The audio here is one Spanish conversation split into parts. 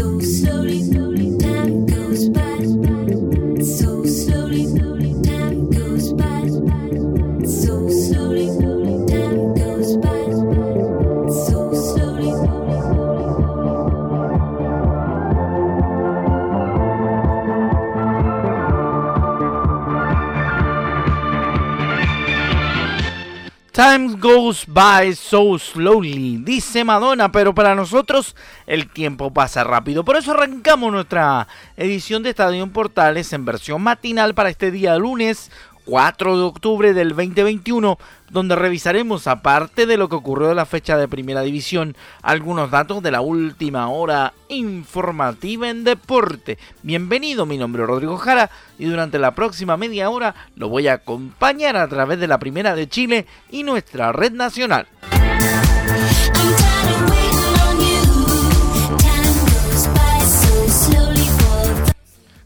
so slowly. Time Time goes by so slowly, dice Madonna, pero para nosotros el tiempo pasa rápido. Por eso arrancamos nuestra edición de Estadio en Portales en versión matinal para este día lunes 4 de octubre del 2021, donde revisaremos, aparte de lo que ocurrió en la fecha de Primera División, algunos datos de la última hora informativa en deporte. Bienvenido, mi nombre es Rodrigo Jara y durante la próxima media hora lo voy a acompañar a través de la Primera de Chile y nuestra red nacional.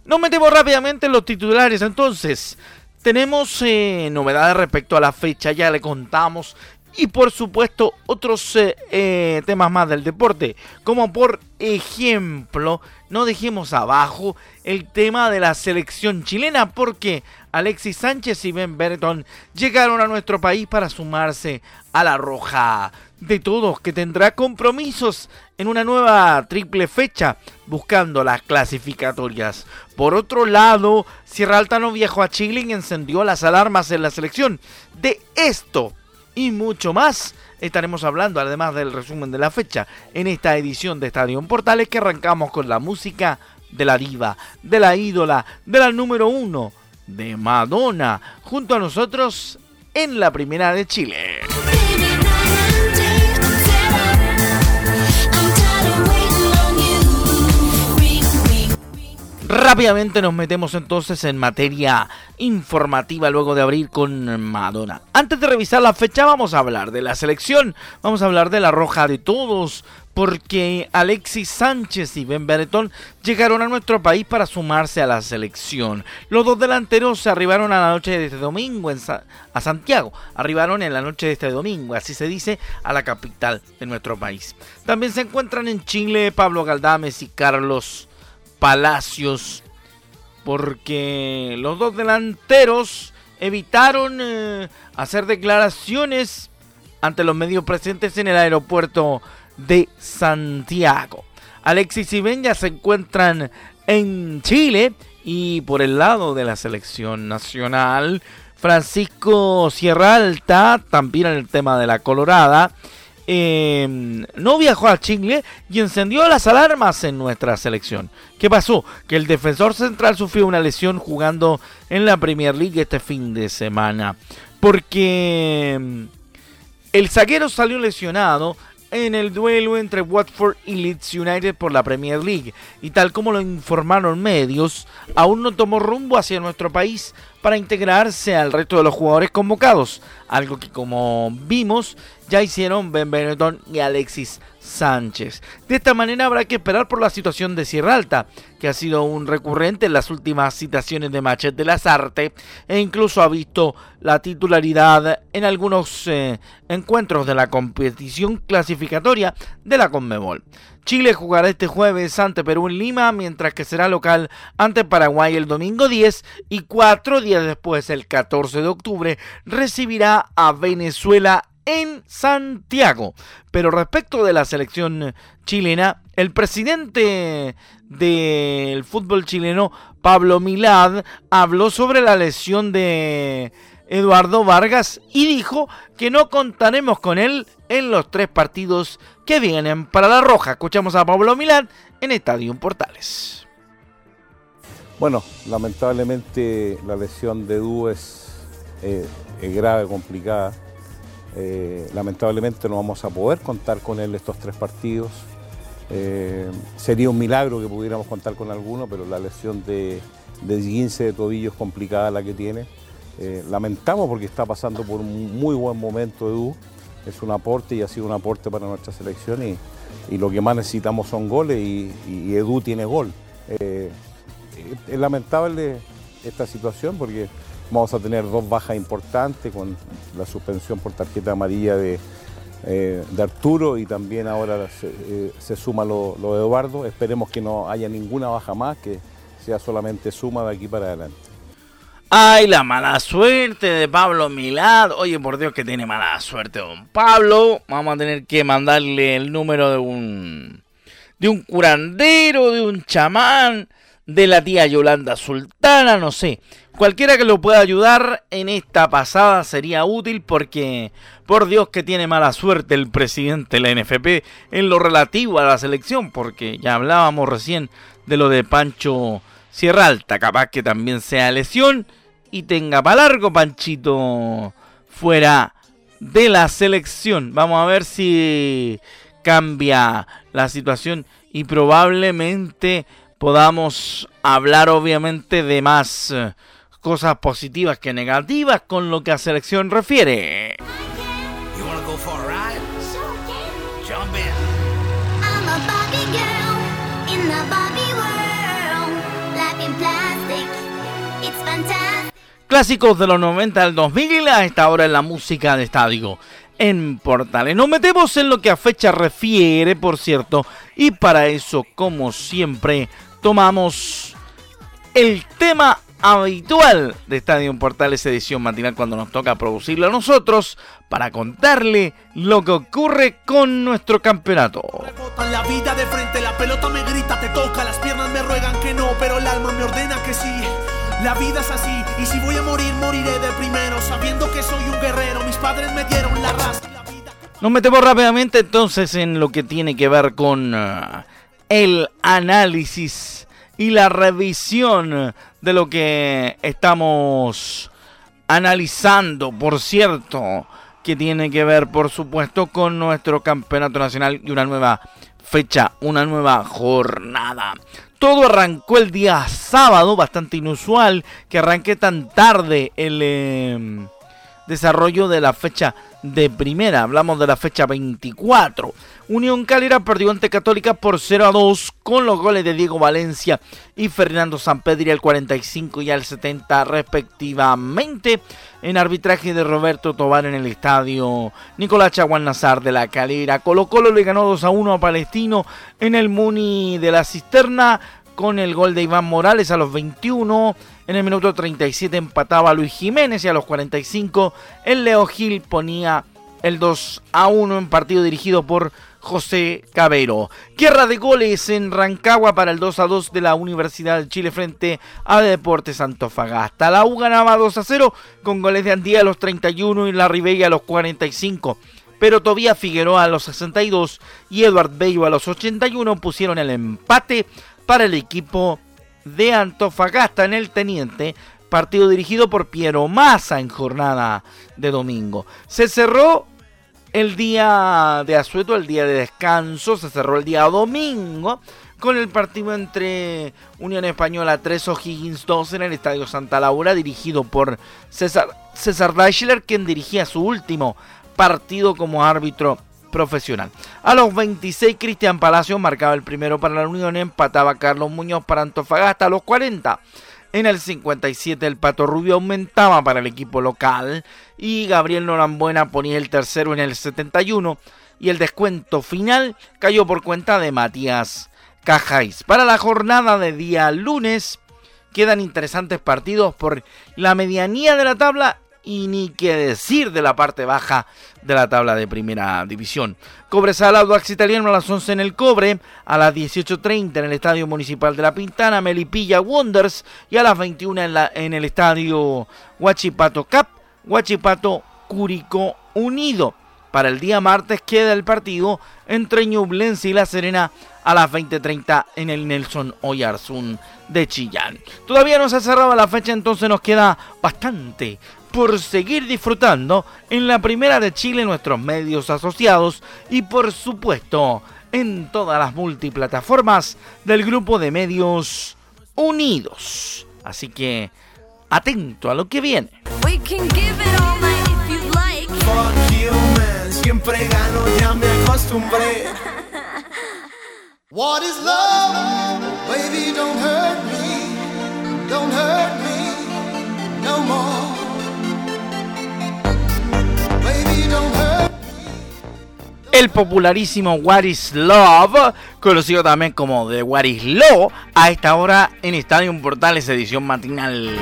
Nos metemos rápidamente en los titulares entonces. Tenemos eh, novedades respecto a la fecha, ya le contamos. Y por supuesto otros eh, eh, temas más del deporte. Como por ejemplo, no dejemos abajo el tema de la selección chilena. Porque Alexis Sánchez y Ben Berton llegaron a nuestro país para sumarse a la roja de todos que tendrá compromisos en una nueva triple fecha buscando las clasificatorias. Por otro lado, Sierra Alta no viajó a Chile y encendió las alarmas en la selección. De esto y mucho más estaremos hablando, además del resumen de la fecha, en esta edición de Estadio Portales que arrancamos con la música de la diva, de la ídola, de la número uno, de Madonna, junto a nosotros en la primera de Chile. Rápidamente nos metemos entonces en materia informativa luego de abrir con Madonna. Antes de revisar la fecha vamos a hablar de la selección, vamos a hablar de la roja de todos, porque Alexis Sánchez y Ben Beretón llegaron a nuestro país para sumarse a la selección. Los dos delanteros se arribaron a la noche de este domingo en a Santiago, arribaron en la noche de este domingo, así se dice, a la capital de nuestro país. También se encuentran en Chile Pablo Galdames y Carlos Palacios porque los dos delanteros evitaron eh, hacer declaraciones ante los medios presentes en el aeropuerto de Santiago. Alexis y Ben ya se encuentran en Chile y por el lado de la selección nacional, Francisco Sierra Alta, también en el tema de la Colorada, eh, no viajó a Chile y encendió las alarmas en nuestra selección. ¿Qué pasó? Que el defensor central sufrió una lesión jugando en la Premier League este fin de semana. Porque mm, el zaguero salió lesionado en el duelo entre Watford y Leeds United por la Premier League. Y tal como lo informaron medios, aún no tomó rumbo hacia nuestro país para integrarse al resto de los jugadores convocados. Algo que como vimos ya hicieron Ben Benetton y Alexis Sánchez. De esta manera habrá que esperar por la situación de Sierra Alta, que ha sido un recurrente en las últimas citaciones de Machet de las Artes e incluso ha visto la titularidad en algunos eh, encuentros de la competición clasificatoria de la Conmebol. Chile jugará este jueves ante Perú en Lima, mientras que será local ante Paraguay el domingo 10 y cuatro días después, el 14 de octubre, recibirá a Venezuela en Santiago. Pero respecto de la selección chilena, el presidente del fútbol chileno, Pablo Milad, habló sobre la lesión de Eduardo Vargas y dijo que no contaremos con él en los tres partidos que vienen para la Roja. Escuchamos a Pablo Milad en Estadio Portales. Bueno, lamentablemente la lesión de Edu es, eh, es grave, complicada. Eh, lamentablemente no vamos a poder contar con él estos tres partidos. Eh, sería un milagro que pudiéramos contar con alguno, pero la lesión de, de 15 de tobillo es complicada la que tiene. Eh, lamentamos porque está pasando por un muy buen momento Edu. Es un aporte y ha sido un aporte para nuestra selección y, lo que más necesitamos son goles y, Edu tiene gol. Es lamentable esta situación porque vamos a tener dos bajas importantes con la suspensión por tarjeta amarilla de, eh, de Arturo y también ahora se, eh, se suma lo, lo de Eduardo. Esperemos que no haya ninguna baja más, que sea solamente suma de aquí para adelante. Ay, la mala suerte de Pablo Milad. Oye, por Dios que tiene mala suerte don Pablo. Vamos a tener que mandarle el número de un de un curandero, de un chamán, de la tía Yolanda Sultana, no sé. Cualquiera que lo pueda ayudar en esta pasada sería útil porque, por Dios que tiene mala suerte el presidente de la NFP en lo relativo a la selección, porque ya hablábamos recién de lo de Pancho Sierra Alta, capaz que también sea lesión y tenga para largo Panchito fuera de la selección. Vamos a ver si cambia la situación y probablemente podamos hablar obviamente de más cosas positivas que negativas con lo que a selección refiere. Clásicos de los 90 al 2000 a esta hora en la música de estadio. En Portales. Nos metemos en lo que a fecha refiere, por cierto, y para eso, como siempre, tomamos el tema habitual de Estadio en Portales edición matinal cuando nos toca producirlo a nosotros para contarle lo que ocurre con nuestro campeonato. Rebotan la vida de frente, la pelota me grita, te toca, las piernas me ruegan que no, pero el alma me ordena que sí. La vida es así, y si voy a morir, moriré de primero, sabiendo que soy un guerrero. Mis padres me dieron la raza. y la vida que- Nos metemos rápidamente entonces en lo que tiene que ver con ah, el análisis y la revisión de lo que estamos analizando, por cierto, que tiene que ver, por supuesto, con nuestro campeonato nacional y una nueva fecha, una nueva jornada. Todo arrancó el día sábado, bastante inusual que arranque tan tarde el... em, desarrollo de la fecha de primera. Hablamos de la fecha 24. Unión Calera perdió ante Católica por 0 a 2 con los goles de Diego Valencia y Fernando Sampedri al 45 y al 70 respectivamente. En arbitraje de Roberto Tobar en el estadio Nicolás Chaguán Nazar de la Calera. Colo Colo le ganó 2 a 1 a Palestino en el Muni de la Cisterna con el gol de Iván Morales a los 21. En el minuto 37 empataba Luis Jiménez y a los 45 el Leo Gil ponía el 2 a 1 en partido dirigido por José Cabero. Guerra de goles en Rancagua para el 2 a 2 de la Universidad de Chile frente a Deportes Antofagasta. La U ganaba 2 a 0 con goles de Andía a los 31 y la Ribella a los 45 pero Tobías Figueroa a los 62 y Eduard Bello a los 81 pusieron el empate para el equipo de Antofagasta en el Teniente, partido dirigido por Piero Massa en jornada de domingo. Se cerró el día de asueto, el día de descanso, se cerró el día domingo con el partido entre Unión Española 3 O'Higgins 2 en el Estadio Santa Laura, dirigido por César, César Deichler, quien dirigía su último partido como árbitro profesional. A los 26 Cristian Palacio marcaba el primero para la Unión, empataba Carlos Muñoz para Antofagasta a los 40. En el 57 el Pato Rubio aumentaba para el equipo local y Gabriel Norambuena ponía el tercero en el 71 y el descuento final cayó por cuenta de Matías Cajáis. Para la jornada de día lunes quedan interesantes partidos por la medianía de la tabla y ni qué decir de la parte baja de la tabla de primera división. Cobresal Audax Italiano a las 11 en el Cobre, a las 18.30 en el Estadio Municipal de La Pintana, Melipilla Wonders y a las 21 en, el Estadio Huachipato Cap, Huachipato Cúrico Unido. Para el día martes queda el partido entre Ñublense y La Serena a las 20.30 en el Nelson Oyarzún de Chillán. Todavía no se ha cerrado la fecha, entonces nos queda bastante por seguir disfrutando en la primera de Chile nuestros medios asociados y por supuesto en todas las multiplataformas del grupo de medios unidos. Así que atento a lo que viene. We can give it all night if you like. Fuck you, man. Siempre gano, ya me acostumbré. What is love? Baby, don't hurt El popularísimo What is Love, conocido también como The What is Law, a esta hora en Estadio Portales edición matinal.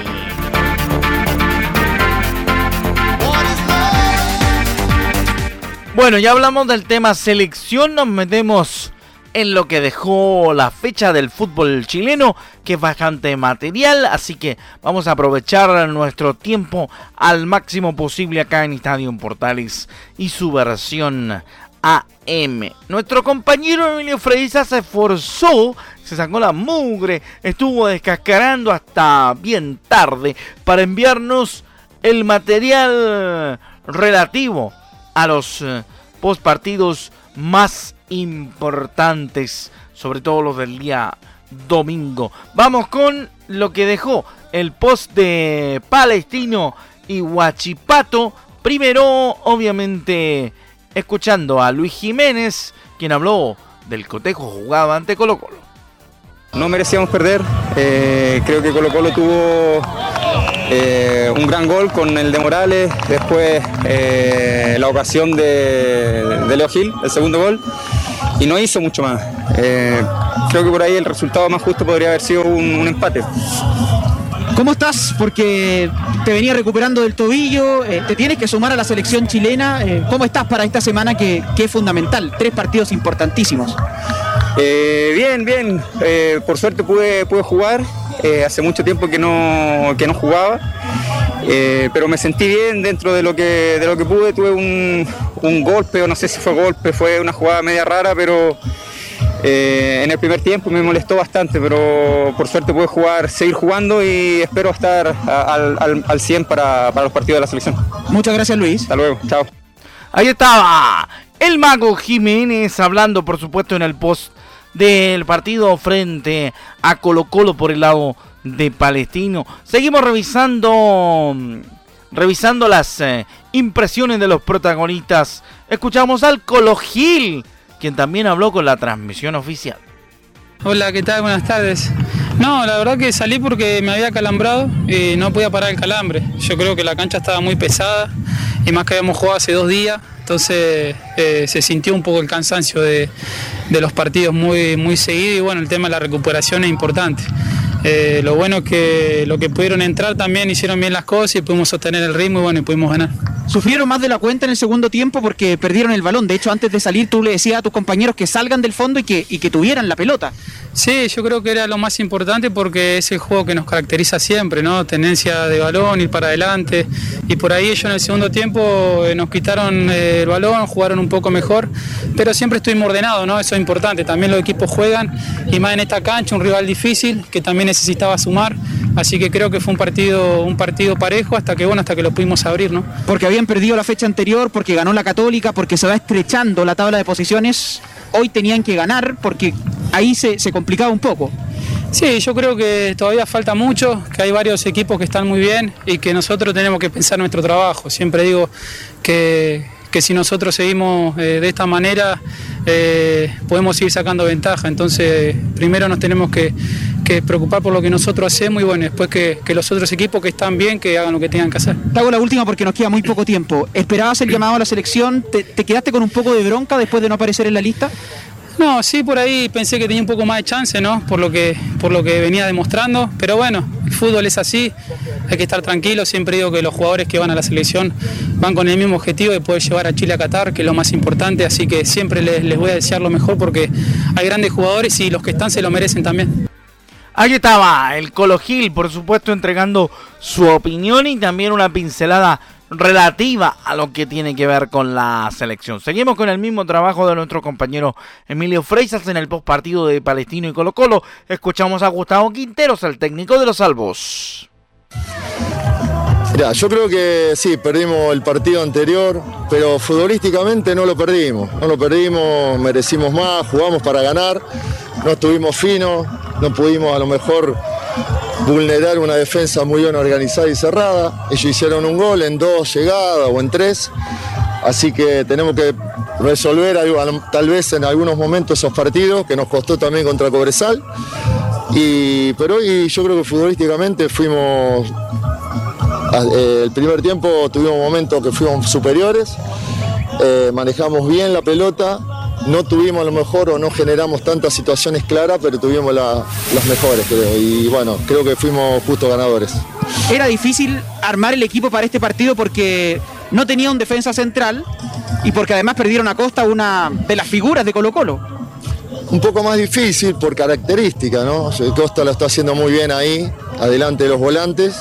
Bueno, ya hablamos del tema selección, nos metemos en lo que dejó la fecha del fútbol chileno, que es bastante material, así que vamos a aprovechar nuestro tiempo al máximo posible acá en Estadio Portales y su versión AM. Nuestro compañero Emilio Freisa se esforzó, se sacó la mugre, estuvo descascarando hasta bien tarde para enviarnos el material relativo a los eh, postpartidos más importantes, sobre todo los del día domingo. Vamos con lo que dejó el post de Palestino y Huachipato. Primero, obviamente, escuchando a Luis Jiménez, quien habló del cotejo jugado ante Colo Colo. No merecíamos perder. eh, creo que Colo Colo tuvo eh, un gran gol con el de Morales. Después eh, la ocasión de, de Leo Gil, el segundo gol. Y no hizo mucho más. Creo que por ahí el resultado más justo podría haber sido un empate. ¿Cómo estás? Porque te venía recuperando del tobillo, eh, te tienes que sumar a la selección chilena. eh, ¿Cómo estás para esta semana que, que es fundamental? Tres partidos importantísimos. Eh, bien, bien. Por suerte pude, pude jugar. Hace mucho tiempo que no, que no jugaba. Pero me sentí bien dentro de lo que, de lo que pude. Tuve un, un golpe, o no sé si fue golpe, fue una jugada media rara, pero eh, en el primer tiempo me molestó bastante. Pero por suerte pude jugar, seguir jugando y espero estar a- al, al, al 100 para, para los partidos de la selección. Muchas gracias Luis. Hasta luego, chao. Ahí estaba el mago Jiménez hablando, por supuesto, en el post del partido frente a Colo Colo por el lado de Palestino. Seguimos revisando, revisando las eh, impresiones de los protagonistas. Escuchamos al Colo Gil, quien también habló con la transmisión oficial. Hola, ¿qué tal? Buenas tardes. No, la verdad que salí porque me había calambrado y no podía parar el calambre. Yo creo que la cancha estaba muy pesada y más que habíamos jugado hace dos días, entonces eh, se sintió un poco el cansancio de, los partidos muy, muy seguido y bueno, el tema de la recuperación es importante. Eh, lo bueno es que lo que pudieron entrar también hicieron bien las cosas y pudimos sostener el ritmo y bueno, y pudimos ganar. Sufrieron más de la cuenta en el segundo tiempo porque perdieron el balón. De hecho, antes de salir tú le decías a tus compañeros que salgan del fondo y que, y que tuvieran la pelota. Sí, yo creo que era lo más importante porque es el juego que nos caracteriza siempre, ¿no? Tenencia de balón, ir para adelante. Y por ahí ellos en el segundo tiempo eh, nos quitaron eh, el balón, jugaron un poco mejor, pero siempre estuvimos ordenados, ¿no? Eso es importante. También los equipos juegan y más en esta cancha, un rival difícil que también necesitaba sumar. Así que creo que fue un partido, un partido parejo hasta que bueno, hasta que lo pudimos abrir, ¿no? Porque habían perdido la fecha anterior, porque ganó la Católica, porque se va estrechando la tabla de posiciones. Hoy tenían que ganar porque ahí se, se complicaba un poco. Sí, yo creo que todavía falta mucho, que hay varios equipos que están muy bien y que nosotros tenemos que pensar nuestro trabajo. Siempre digo que, que si nosotros seguimos eh, de esta manera eh, podemos seguir sacando ventaja. Entonces, primero nos tenemos que, preocupar por lo que nosotros hacemos y bueno, después que, los otros equipos que están bien, que hagan lo que tengan que hacer. Te hago la última porque nos queda muy poco tiempo. ¿Esperabas el llamado a la selección? ¿Te, te quedaste con un poco de bronca después de no aparecer en la lista? No, sí, por ahí pensé que tenía un poco más de chance, ¿no? Por lo que, por lo que venía demostrando. Pero bueno, el fútbol es así, hay que estar tranquilo. Siempre digo que los jugadores que van a la selección van con el mismo objetivo de poder llevar a Chile a Qatar, que es lo más importante. Así que siempre les, les voy a desear lo mejor porque hay grandes jugadores y los que están se lo merecen también. Ahí estaba el Colo Gil, por supuesto, entregando su opinión y también una pincelada relativa a lo que tiene que ver con la selección. Seguimos con el mismo trabajo de nuestro compañero Emilio Freisas en el postpartido de Palestino y Colo Colo. Escuchamos a Gustavo Quinteros, el técnico de los Salvos. Mirá, yo creo que sí, perdimos el partido anterior, pero futbolísticamente no lo perdimos. No lo perdimos, merecimos más, jugamos para ganar, no estuvimos finos, no pudimos a lo mejor vulnerar una defensa muy bien organizada y cerrada. Ellos hicieron un gol en dos llegadas o en tres, así que tenemos que resolver tal vez en algunos momentos esos partidos que nos costó también contra Cobresal. Y, pero hoy yo creo que futbolísticamente fuimos el primer tiempo tuvimos momentos que fuimos superiores, eh, manejamos bien la pelota, no tuvimos a lo mejor o no generamos tantas situaciones claras, pero tuvimos la- las mejores, creo. Y bueno, creo que fuimos justos ganadores. Era difícil armar el equipo para este partido porque no tenía un defensa central y porque además perdieron a Costa una de las figuras de Colo Colo. Un poco más difícil por característica, ¿no? Costa lo está haciendo muy bien ahí, adelante de los volantes,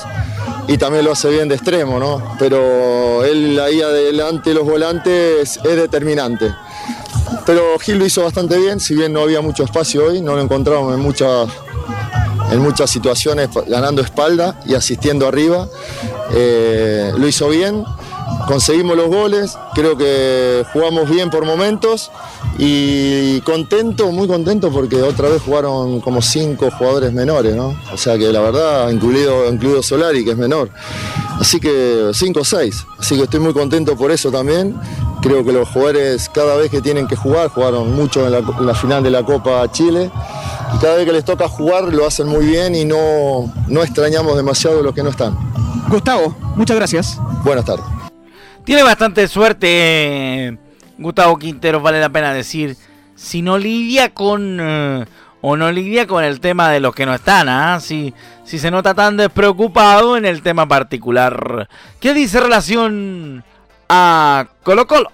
y también lo hace bien de extremo, ¿no? Pero él ahí adelante de los volantes es determinante. Pero Gil lo hizo bastante bien, si bien no había mucho espacio hoy, no lo encontramos en muchas, en muchas situaciones ganando espalda y asistiendo arriba. Eh, lo hizo bien, conseguimos los goles, creo que jugamos bien por momentos y contento, muy contento porque otra vez jugaron como cinco jugadores menores, ¿no? O sea que la verdad, incluido, incluido Solari, que es menor. Así que cinco o seis. Así que estoy muy contento por eso también. Creo que los jugadores cada vez que tienen que jugar, jugaron mucho en la, en la final de la Copa Chile. Y cada vez que les toca jugar lo hacen muy bien y no, no extrañamos demasiado los que no están. Gustavo, muchas gracias. Buenas tardes. Tiene bastante suerte Gustavo Quintero, vale la pena decir. Si no lidia con. eh, o no lidia con el tema de los que no están, ¿ah? Si, si se nota tan despreocupado en el tema particular. ¿Qué dice relación a Colo Colo?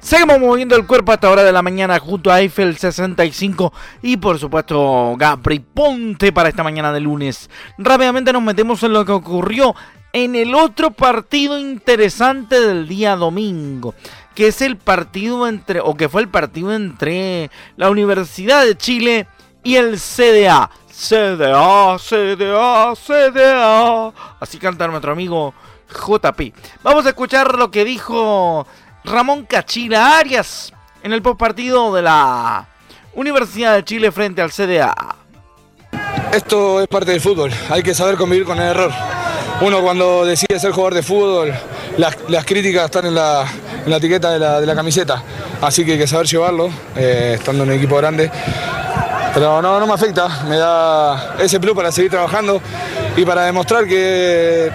Seguimos moviendo el cuerpo a esta hora de la mañana junto a Eiffel 65 y por supuesto Gabri Ponte para esta mañana de lunes. Rápidamente nos metemos en lo que ocurrió en el otro partido interesante del día domingo, que es el partido entre, o que fue el partido entre la Universidad de Chile y el CDA. CDA, CDA, CDA. Así canta nuestro amigo JP. Vamos a escuchar lo que dijo Ramón Cachila Arias en el postpartido de la Universidad de Chile frente al CDA. Esto es parte del fútbol, hay que saber convivir con el error. Uno cuando decide ser jugador de fútbol, las, críticas están en la, etiqueta de la, de la camiseta, así que hay que saber llevarlo, eh, estando en un equipo grande. Pero no, no me afecta, me da ese plus para seguir trabajando y para demostrar que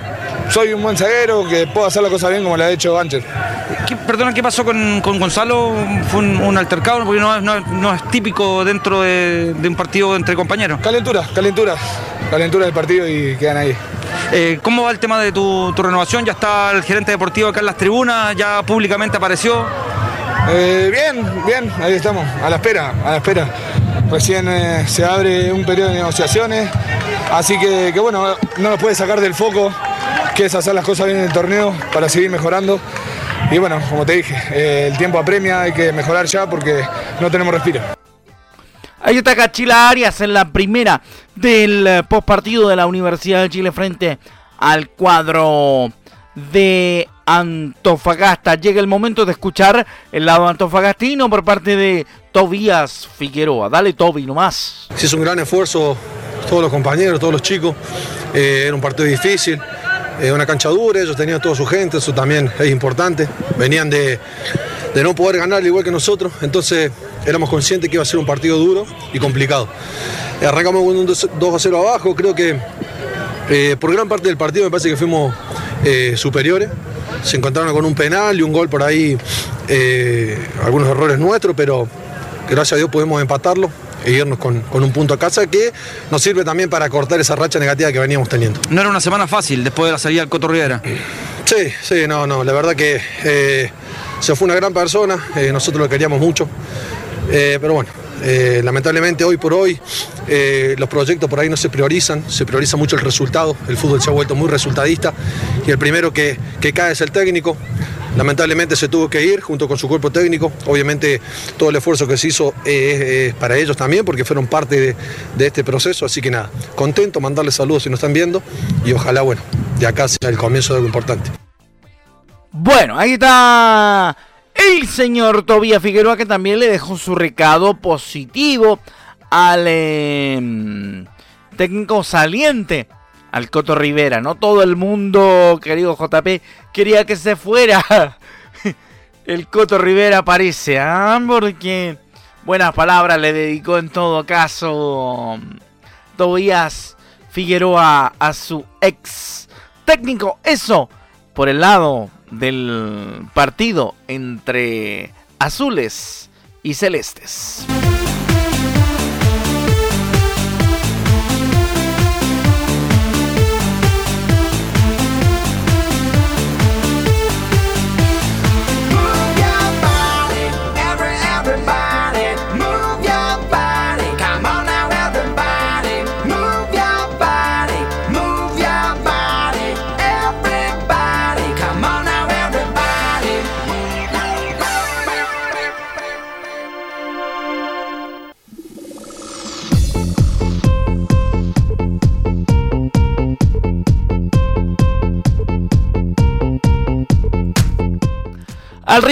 soy un buen zaguero, que puedo hacer la cosa bien como la ha hecho Gancher. ¿Qué- perdona, ¿qué pasó con, con Gonzalo? ¿Fue un, un altercado? Porque no, es- no es- no es típico dentro de, de un partido entre compañeros. Calentura, calentura, calentura del partido y quedan ahí. Eh, ¿Cómo va el tema de tu, tu renovación? ¿Ya está el gerente deportivo acá en las tribunas? ¿Ya públicamente apareció? Eh, bien, bien, ahí estamos, a la espera, a la espera. Recién eh, se abre un periodo de negociaciones, así que, que bueno, no nos puede sacar del foco, que es hacer las cosas bien en el torneo para seguir mejorando. Y bueno, como te dije, eh, el tiempo apremia, hay que mejorar ya porque no tenemos respiro. Ahí está Cachila Arias en la primera del eh, postpartido de la Universidad de Chile frente al cuadro de Antofagasta. Llega el momento de escuchar el lado antofagastino por parte de Tobías Figueroa. Dale Toby nomás. Se hizo un gran esfuerzo todos los compañeros, todos los chicos. Eh, era un partido difícil, una cancha dura, ellos tenían toda su gente, eso también es importante. Venían de, de no poder ganar al igual que nosotros, entonces éramos conscientes que iba a ser un partido duro y complicado. Arrancamos con un 2 a 0 abajo, creo que eh, por gran parte del partido me parece que fuimos eh, superiores. Se encontraron con un penal y un gol por ahí, eh, algunos errores nuestros, pero gracias a Dios pudimos empatarlo e irnos con, con un punto a casa que nos sirve también para cortar esa racha negativa que veníamos teniendo. No era una semana fácil después de la salida del Coto Rivera. Sí, sí, no, no, la verdad que eh, se fue una gran persona, eh, nosotros lo queríamos mucho, Eh, pero bueno, eh, lamentablemente hoy por hoy eh, los proyectos por ahí no se priorizan, se prioriza mucho el resultado, el fútbol se ha vuelto muy resultadista. Y el primero que, que cae es el técnico. Lamentablemente se tuvo que ir junto con su cuerpo técnico. Obviamente todo el esfuerzo que se hizo es, para ellos también porque fueron parte de, este proceso. Así que nada, contento, mandarles saludos si nos están viendo y ojalá, bueno, de acá sea el comienzo de algo importante. Bueno, ahí está el señor Tobías Figueroa que también le dejó su recado positivo al eh, técnico saliente, al Coto Rivera. No todo el mundo, querido JP, quería que se fuera. El Coto Rivera parece, ¿ah? porque buenas palabras le dedicó en todo caso Tobías Figueroa a su ex técnico. Eso por el lado del partido entre azules y celestes.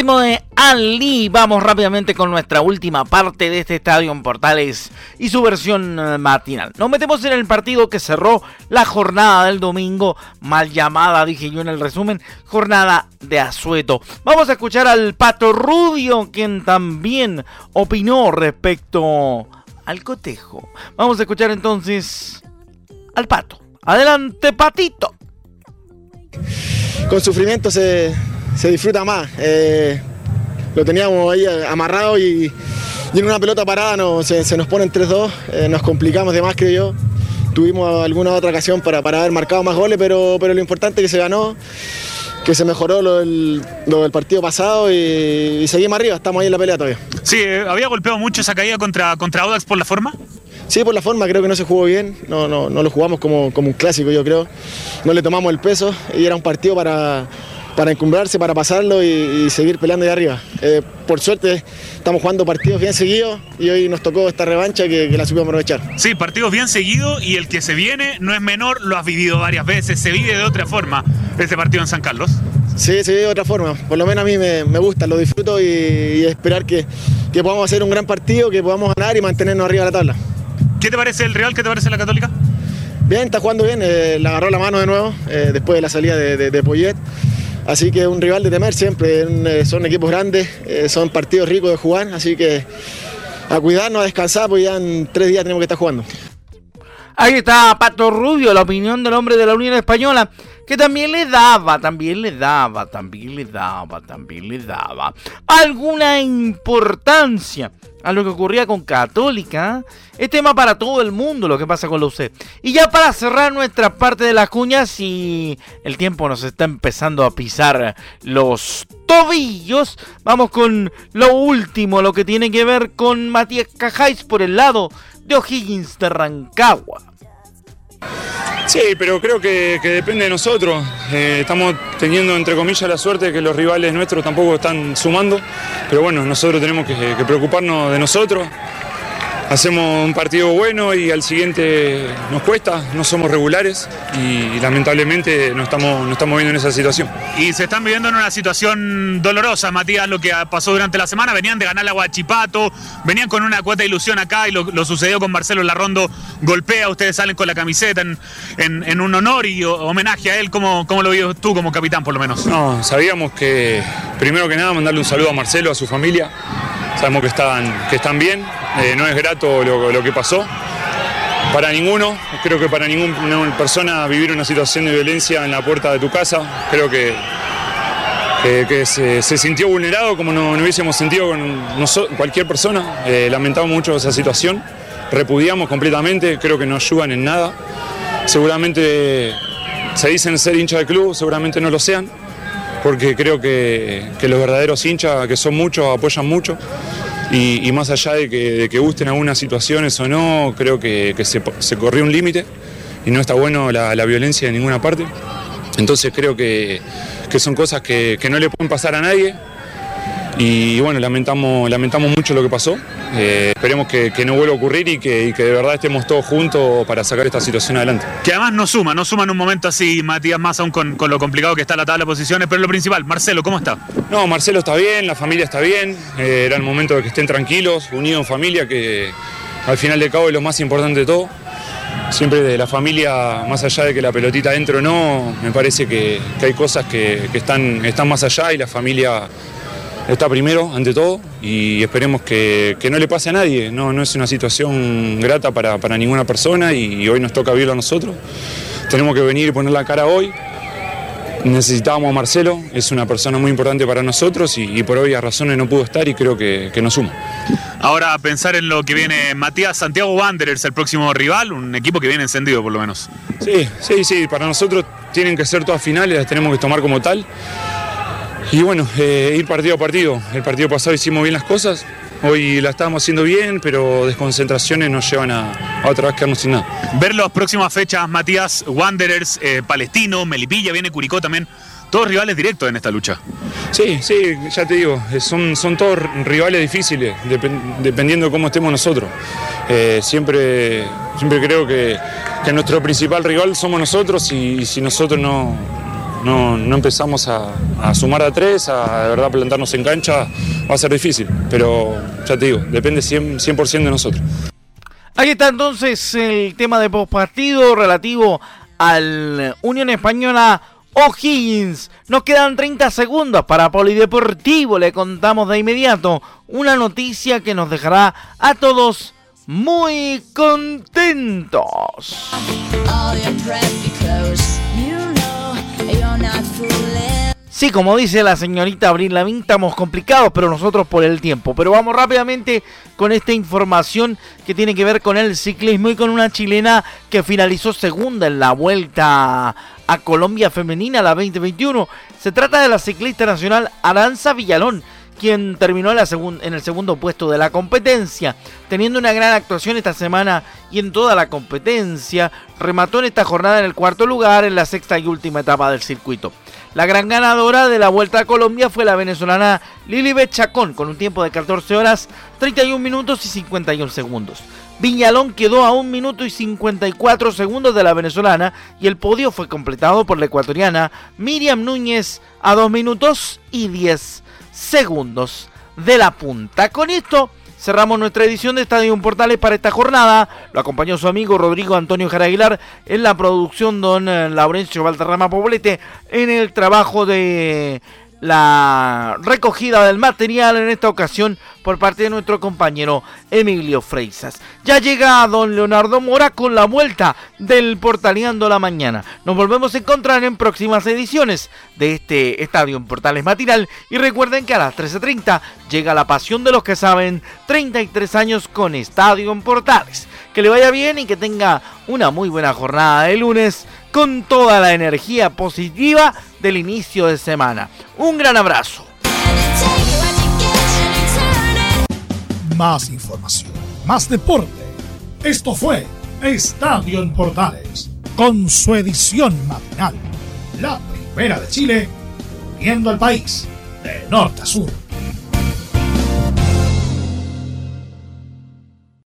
Ritmo de Ali, vamos rápidamente con nuestra última parte de este estadio en Portales y su versión eh, matinal. Nos metemos en el partido que cerró la jornada del domingo, mal llamada, dije yo en el resumen, jornada de asueto. Vamos a escuchar al Pato Rubio, quien también opinó respecto al cotejo. Vamos a escuchar entonces al Pato. Adelante, Patito. con sufrimiento se, se disfruta más. Eh, lo teníamos ahí amarrado y, y en una pelota parada no, se, se nos ponen 3-2, eh, nos complicamos de más, creo yo. Tuvimos alguna otra ocasión para, para haber marcado más goles, pero, pero lo importante es que se ganó, que se mejoró lo del, lo del partido pasado y, y seguimos arriba, estamos ahí en la pelea todavía. Sí, eh, había golpeado mucho esa caída contra, contra Audax por la forma. Sí, por la forma, creo que no se jugó bien, no, no, no lo jugamos como, como un clásico, yo creo. No le tomamos el peso y era un partido para, para encumbrarse, para pasarlo y, y seguir peleando de arriba. Eh, por suerte estamos jugando partidos bien seguidos y hoy nos tocó esta revancha que, que la supimos aprovechar. Sí, partidos bien seguidos y el que se viene no es menor, lo has vivido varias veces, se vive de otra forma este partido en San Carlos. Sí, se vive de otra forma. Por lo menos a mí me, me gusta, lo disfruto y, y esperar que, que podamos hacer un gran partido, que podamos ganar y mantenernos arriba de la tabla. ¿Qué te parece el Real? ¿Qué te parece la Católica? Bien, está jugando bien, eh, le agarró la mano de nuevo eh, después de la salida de, de, de Poyet. Así que un rival de temer siempre, eh, son equipos grandes, eh, son partidos ricos de jugar, así que a cuidarnos, a descansar, pues ya en tres días tenemos que estar jugando. Ahí está Pato Rubio, la opinión del hombre de la Unión Española, que también le daba, también le daba, también le daba, también le daba alguna importancia a lo que ocurría con Católica. Es tema para todo el mundo lo que pasa con la UC. Y ya para cerrar nuestra parte de las cuñas, y el tiempo nos está empezando a pisar los tobillos, vamos con lo último, lo que tiene que ver con Matías Cajáis por el lado de O'Higgins de Rancagua. Sí, pero creo que, depende de nosotros. Eh, estamos teniendo, entre comillas, la suerte de que los rivales nuestros tampoco están sumando. Pero bueno, nosotros tenemos que preocuparnos de nosotros. Hacemos un partido bueno y al siguiente nos cuesta, no somos regulares y, lamentablemente no estamos, no estamos viendo en esa situación. Y se están viviendo en una situación dolorosa, Matías, lo que pasó durante la semana. Venían de ganar la Guachipato, venían con una cuota de ilusión acá y lo, lo sucedió con Marcelo Larrondo. Golpea, ustedes salen con la camiseta en, en- en un honor y homenaje a él. ¿Cómo, ¿Cómo lo vio tú como capitán, por lo menos? No, sabíamos que, primero que nada, mandarle un saludo a Marcelo, a su familia. Sabemos que están, que están bien, eh, no es grato lo, que pasó. Para ninguno, creo que para ninguna persona vivir una situación de violencia en la puerta de tu casa, creo que, que, se, sintió vulnerado como no, hubiésemos sentido con cualquier persona. Eh, lamentamos mucho esa situación, repudiamos completamente, creo que no ayudan en nada. Seguramente se dicen ser hincha del club, seguramente no lo sean. porque creo que, que los verdaderos hinchas, que son muchos, apoyan mucho. Y, más allá de que, gusten algunas situaciones o no, creo que, se, corrió un límite y no está bueno la, violencia de ninguna parte. Entonces creo que, son cosas que no le pueden pasar a nadie. Y bueno, lamentamos, lamentamos mucho lo que pasó. Eh, esperemos que, que no vuelva a ocurrir y que, y que de verdad estemos todos juntos para sacar esta situación adelante. Que además no suma, no suma en un momento así, Matías, más aún con, con lo complicado que está la tabla de posiciones, pero lo principal, Marcelo, ¿cómo está? No, Marcelo está bien, la familia está bien. eh, era el momento de que estén tranquilos, unidos en familia, que al final de cabo es lo más importante de todo. Siempre de la familia, más allá de que la pelotita dentro o no, me parece que, que hay cosas que, que están, están más allá y la familia está primero ante todo y esperemos que, que no le pase a nadie. No, no es una situación grata para, para ninguna persona y, hoy nos toca vivirlo a nosotros. Tenemos que venir y poner la cara hoy. Necesitábamos a Marcelo, es una persona muy importante para nosotros y, y por obvias razones no pudo estar y creo que, que nos suma. Ahora a pensar en lo que viene Matías Santiago Wanderers, el próximo rival, un equipo que viene encendido por lo menos. Sí, sí, sí, para nosotros tienen que ser todas finales, las tenemos que tomar como tal. Y bueno, eh, ir partido a partido. El partido pasado hicimos bien las cosas, hoy la estábamos haciendo bien, pero desconcentraciones nos llevan a, a otra vez quedarnos sin nada. Ver las próximas fechas, Matías, Wanderers, eh, Palestino, Melipilla, viene Curicó también, todos rivales directos en esta lucha. Sí, sí, ya te digo, eh, son, son todos rivales difíciles, depen- dependiendo de cómo estemos nosotros. Eh, siempre, siempre creo que, que nuestro principal rival somos nosotros y, y si nosotros no, no, no empezamos a, a sumar a tres, a de verdad plantarnos en cancha, va a ser difícil. Pero ya te digo, depende 100%, 100 de nosotros. Ahí está entonces el tema de postpartido relativo al Unión Española O'Higgins. Nos quedan 30 segundos para Polideportivo. Le contamos de inmediato una noticia que nos dejará a todos muy contentos. Sí, como dice la señorita Abril Lavín, estamos complicados, pero nosotros por el tiempo. Pero vamos rápidamente con esta información que tiene que ver con el ciclismo y con una chilena que finalizó segunda en la vuelta a Colombia Femenina, la 2021. Se trata de la ciclista nacional Aranza Villalón, quien terminó en, el segundo puesto de la competencia, teniendo una gran actuación esta semana y en toda la competencia. Remató en esta jornada en el cuarto lugar en la sexta y última etapa del circuito. La gran ganadora de la Vuelta a Colombia fue la venezolana Lilibet Chacón con un tiempo de 14 horas, 31 minutos y 51 segundos. Viñalón quedó a 1 minuto y 54 segundos de la venezolana y el podio fue completado por la ecuatoriana Miriam Núñez a 2 minutos y 10 segundos de la punta. Con esto cerramos nuestra edición de Estadio Portales para esta jornada. Lo acompañó su amigo Rodrigo Antonio Jara Aguilar en la producción don eh, Laurencio Valderrama Poblete en el trabajo de la recogida del material en esta ocasión por parte de nuestro compañero Emilio Freisas. Ya llega don Leonardo Mora con la vuelta del Portaleando la Mañana. Nos volvemos a encontrar en próximas ediciones de este Estadio en Portales Matinal y recuerden que a las 13.30 llega la pasión de los que saben 33 años con Estadio en Portales. Que le vaya bien y que tenga una muy buena jornada de lunes con toda la energía positiva del inicio de semana. Un gran abrazo. Más información, más deporte. Esto fue Estadio en Portales, con su edición matinal. La primera de Chile, viendo al país de norte a sur.